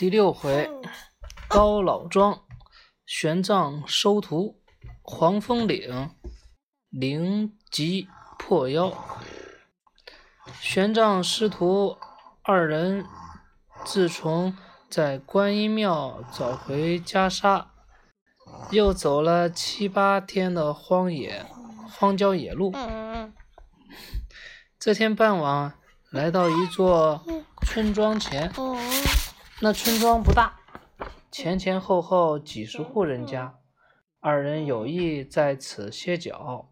第六回，高老庄玄奘收徒，黄风岭灵吉破妖。玄奘师徒二人自从在观音庙找回袈裟，又走了七八天的荒野荒郊野路。这天傍晚，来到一座村庄前。那村庄不大，前前后后几十户人家。二人有意在此歇脚，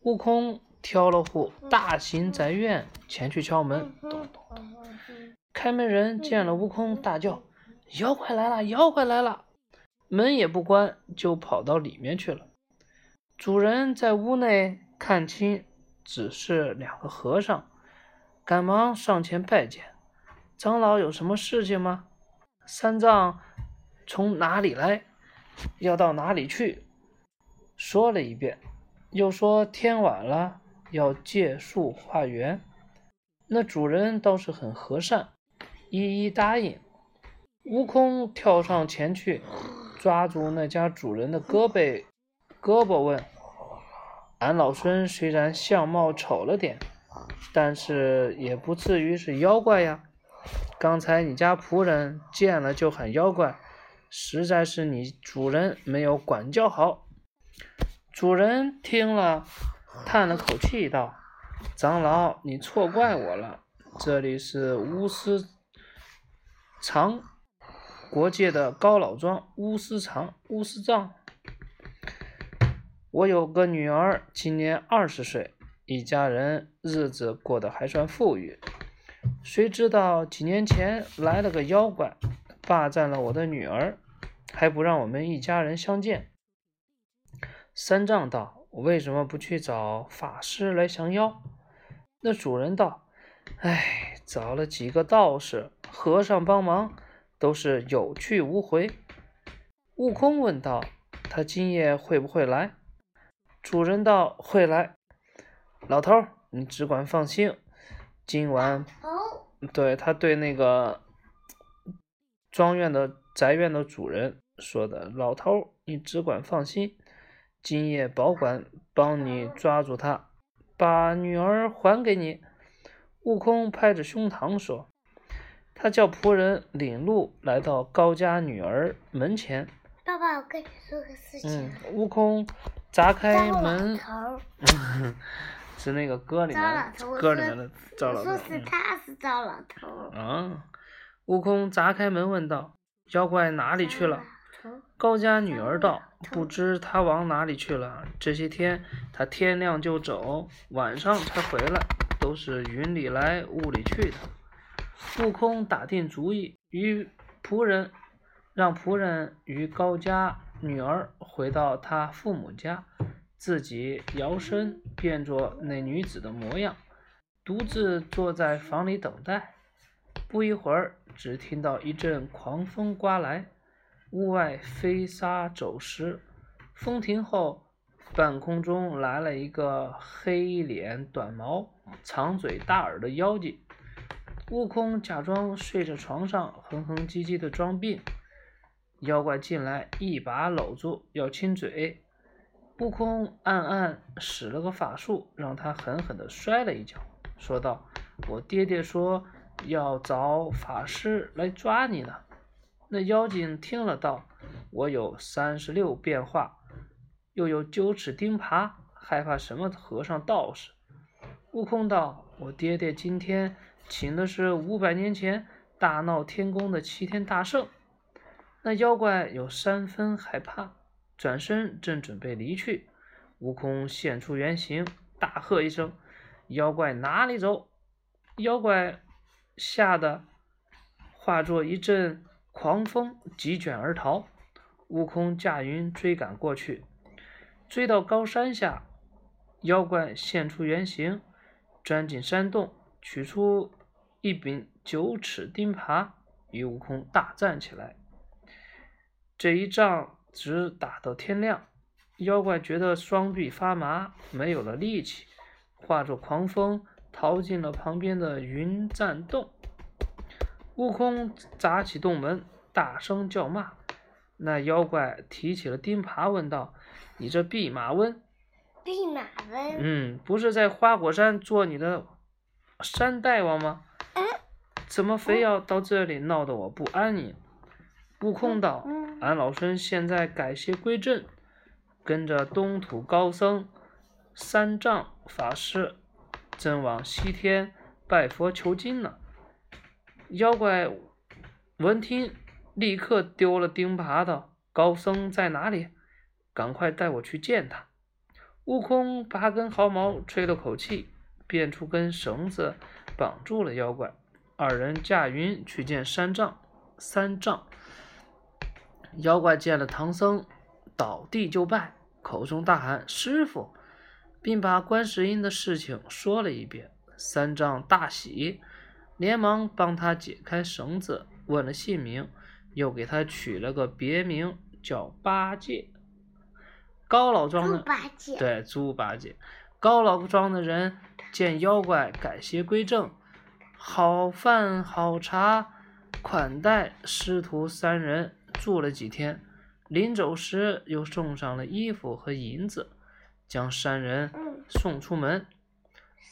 悟空挑了户大型宅院前去敲门。咚咚咚！开门人见了悟空，大叫：“妖怪来了！妖怪来了！”门也不关，就跑到里面去了。主人在屋内看清，只是两个和尚，赶忙上前拜见：“长老有什么事情吗？”三藏从哪里来？要到哪里去？说了一遍，又说天晚了，要借宿化缘。那主人倒是很和善，一一答应。悟空跳上前去，抓住那家主人的胳膊，胳膊问：“俺老孙虽然相貌丑了点，但是也不至于是妖怪呀。”刚才你家仆人见了就喊妖怪，实在是你主人没有管教好。主人听了，叹了口气道：“长老，你错怪我了。这里是巫师藏国界的高老庄，巫师藏巫师藏。我有个女儿，今年二十岁，一家人日子过得还算富裕。”谁知道几年前来了个妖怪，霸占了我的女儿，还不让我们一家人相见。三藏道：“我为什么不去找法师来降妖？”那主人道：“哎，找了几个道士、和尚帮忙，都是有去无回。”悟空问道：“他今夜会不会来？”主人道：“会来。”老头，你只管放心，今晚。对他对那个庄院的宅院的主人说的：“老头，你只管放心，今夜保管帮你抓住他，把女儿还给你。”悟空拍着胸膛说：“他叫仆人领路来到高家女儿门前。”爸爸，我跟你说个事情。嗯，悟空砸开门。是那个歌里面，歌里面的赵老头。我说是他是赵老头。啊！悟空砸开门问道：“妖怪哪里去了？”高家女儿道：“不知他往哪里去了。这些天他天亮就走，晚上才回来，都是云里来雾里去的。”悟空打定主意，与仆人让仆人与高家女儿回到他父母家。自己摇身变作那女子的模样，独自坐在房里等待。不一会儿，只听到一阵狂风刮来，屋外飞沙走石。风停后，半空中来了一个黑脸短毛、长嘴大耳的妖精。悟空假装睡在床上，哼哼唧唧的装病。妖怪进来，一把搂住，要亲嘴。悟空暗暗使了个法术，让他狠狠地摔了一跤，说道：“我爹爹说要找法师来抓你呢。”那妖精听了道：“我有三十六变化，又有九齿钉耙，害怕什么和尚道士？”悟空道：“我爹爹今天请的是五百年前大闹天宫的齐天大圣。”那妖怪有三分害怕。转身正准备离去，悟空现出原形，大喝一声：“妖怪哪里走！”妖怪吓得化作一阵狂风，急卷而逃。悟空驾云追赶过去，追到高山下，妖怪现出原形，钻进山洞，取出一柄九齿钉耙，与悟空大战起来。这一仗。直打到天亮，妖怪觉得双臂发麻，没有了力气，化作狂风逃进了旁边的云栈洞。悟空砸起洞门，大声叫骂。那妖怪提起了钉耙，问道：“你这弼马温？”“弼马温？”“嗯，不是在花果山做你的山大王吗？”“嗯。”“怎么非要到这里闹得我不安宁？”悟空道：“俺老孙现在改邪归正，跟着东土高僧三藏法师，正往西天拜佛求经呢。”妖怪闻听，立刻丢了钉耙，道：“高僧在哪里？赶快带我去见他。”悟空拔根毫毛，吹了口气，变出根绳子，绑住了妖怪。二人驾云去见三藏。三藏。妖怪见了唐僧，倒地就拜，口中大喊：“师傅！”并把观世音的事情说了一遍。三藏大喜，连忙帮他解开绳子，问了姓名，又给他取了个别名，叫八戒。高老庄的对猪八戒，高老庄的人见妖怪改邪归正，好饭好茶款待师徒三人。住了几天，临走时又送上了衣服和银子，将三人送出门。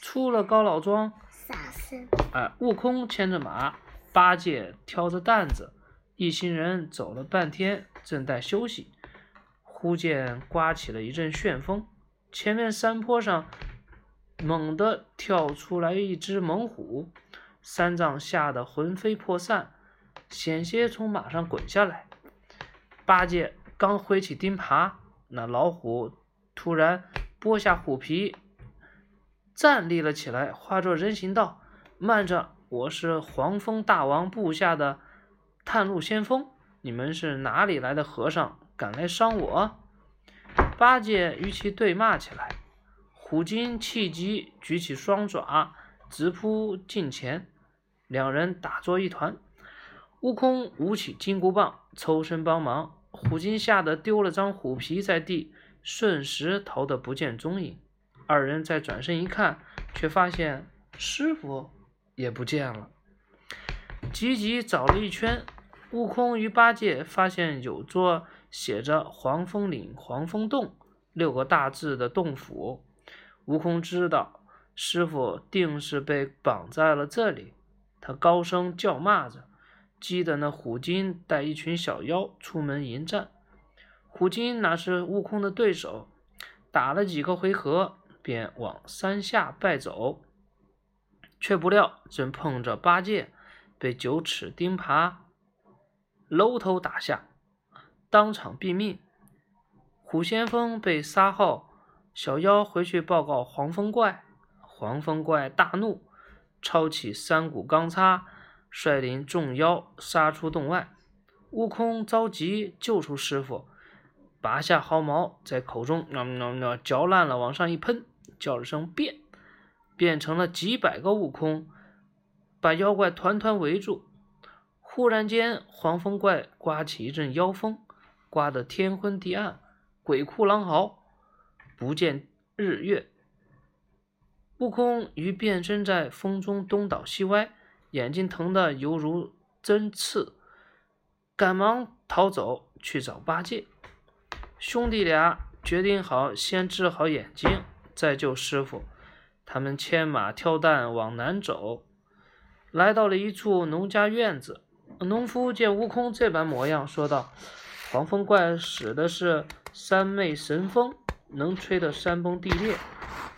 出了高老庄，哎，悟空牵着马，八戒挑着担子，一行人走了半天，正待休息，忽见刮起了一阵旋风，前面山坡上猛地跳出来一只猛虎，三藏吓得魂飞魄散，险些从马上滚下来。八戒刚挥起钉耙，那老虎突然剥下虎皮，站立了起来，化作人形道：“慢着，我是黄风大王部下的探路先锋，你们是哪里来的和尚，敢来伤我？”八戒与其对骂起来，虎精气急，举起双爪直扑近前，两人打作一团。悟空舞起金箍棒，抽身帮忙。虎精吓得丢了张虎皮在地，瞬时逃得不见踪影。二人再转身一看，却发现师傅也不见了。急急找了一圈，悟空与八戒发现有座写着“黄风岭黄风洞”六个大字的洞府。悟空知道师傅定是被绑在了这里，他高声叫骂着。激得那虎精带一群小妖出门迎战，虎精哪是悟空的对手，打了几个回合便往山下败走，却不料正碰着八戒，被九齿钉耙搂头打下，当场毙命。虎先锋被杀后，小妖回去报告黄风怪，黄风怪大怒，抄起三股钢叉。率领众妖杀出洞外，悟空着急救出师傅，拔下毫毛在口中喵喵喵嚼烂了，往上一喷，叫了声变，变成了几百个悟空，把妖怪团团围住。忽然间，黄风怪刮起一阵妖风，刮得天昏地暗，鬼哭狼嚎，不见日月。悟空于变身在风中东倒西歪。眼睛疼得犹如针刺，赶忙逃走去找八戒。兄弟俩决定好，先治好眼睛，再救师傅。他们牵马挑担往南走，来到了一处农家院子。农夫见悟空这般模样，说道：“黄风怪使的是三昧神风，能吹得山崩地裂。”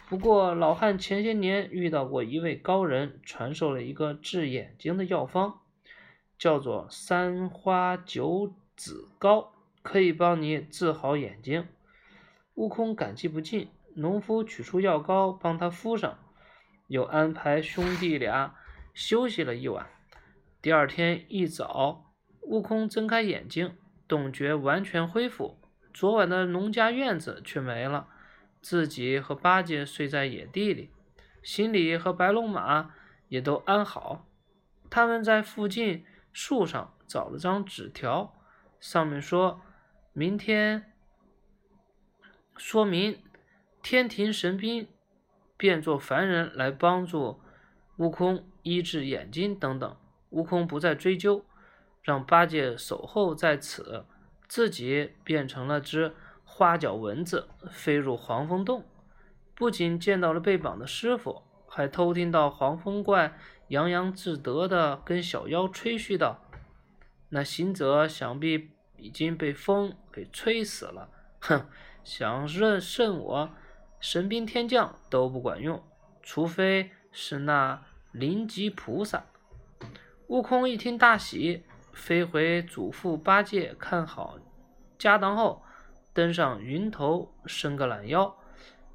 不过，老汉前些年遇到过一位高人，传授了一个治眼睛的药方，叫做三花九子膏，可以帮你治好眼睛。悟空感激不尽，农夫取出药膏帮他敷上，又安排兄弟俩休息了一晚。第二天一早，悟空睁开眼睛，洞觉完全恢复，昨晚的农家院子却没了。自己和八戒睡在野地里，行李和白龙马也都安好。他们在附近树上找了张纸条，上面说明天说明天庭神兵变作凡人来帮助悟空医治眼睛等等。悟空不再追究，让八戒守候在此，自己变成了只花脚蚊子，飞入黄风洞。不仅见到了被绑的师傅，还偷听到黄风怪洋洋自得地跟小妖吹嘘道：“那行者想必已经被风给吹死了，哼，想认胜我，神兵天将都不管用，除非是那灵吉菩萨。”悟空一听大喜，飞回嘱咐八戒看好家当后，登上云头，伸个懒腰。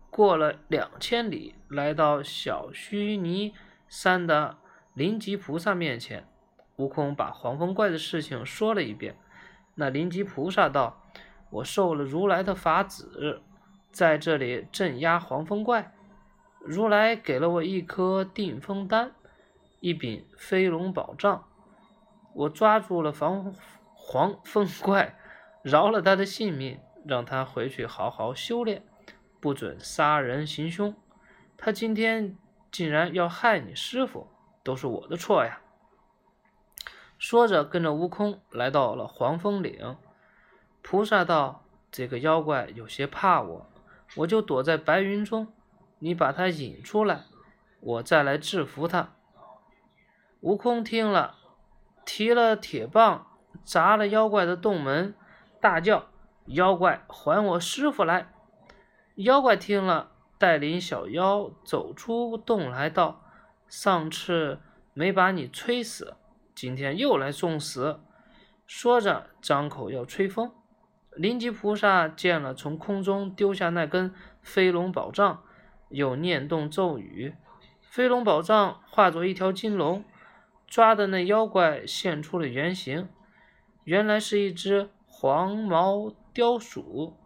过了两千里，来到小须弥山的灵吉菩萨面前，悟空把黄风怪的事情说了一遍。那灵吉菩萨道：“我受了如来的法旨，在这里镇压黄风怪。如来给了我一颗定风丹，一柄飞龙宝杖。我抓住了黄黄风怪，饶了他的性命，让他回去好好修炼。”不准杀人行凶，他今天竟然要害你师傅，都是我的错呀！说着，跟着悟空来到了黄风岭。菩萨道：“这个妖怪有些怕我，我就躲在白云中，你把他引出来，我再来制服他。”悟空听了，提了铁棒砸了妖怪的洞门，大叫：“妖怪，还我师傅来！”妖怪听了，带领小妖走出洞来道：“上次没把你吹死，今天又来送死。”说着，张口要吹风。灵吉菩萨见了，从空中丢下那根飞龙宝杖，又念动咒语，飞龙宝杖化作一条金龙，抓的那妖怪现出了原形，原来是一只黄毛雕鼠。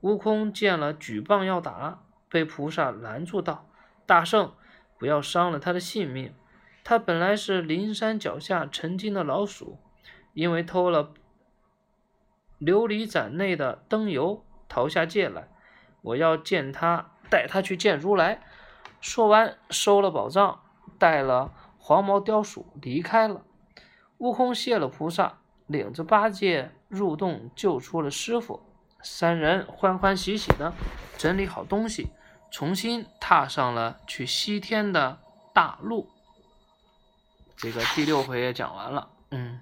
悟空见了，举棒要打，被菩萨拦住道：“大圣，不要伤了他的性命。他本来是灵山脚下成精的老鼠，因为偷了琉璃盏内的灯油，逃下界来。我要见他，带他去见如来。”说完，收了宝藏，带了黄毛雕鼠离开了。悟空谢了菩萨，领着八戒入洞，救出了师傅。三人欢欢喜喜的整理好东西，重新踏上了去西天的大路。这个第六回也讲完了，嗯。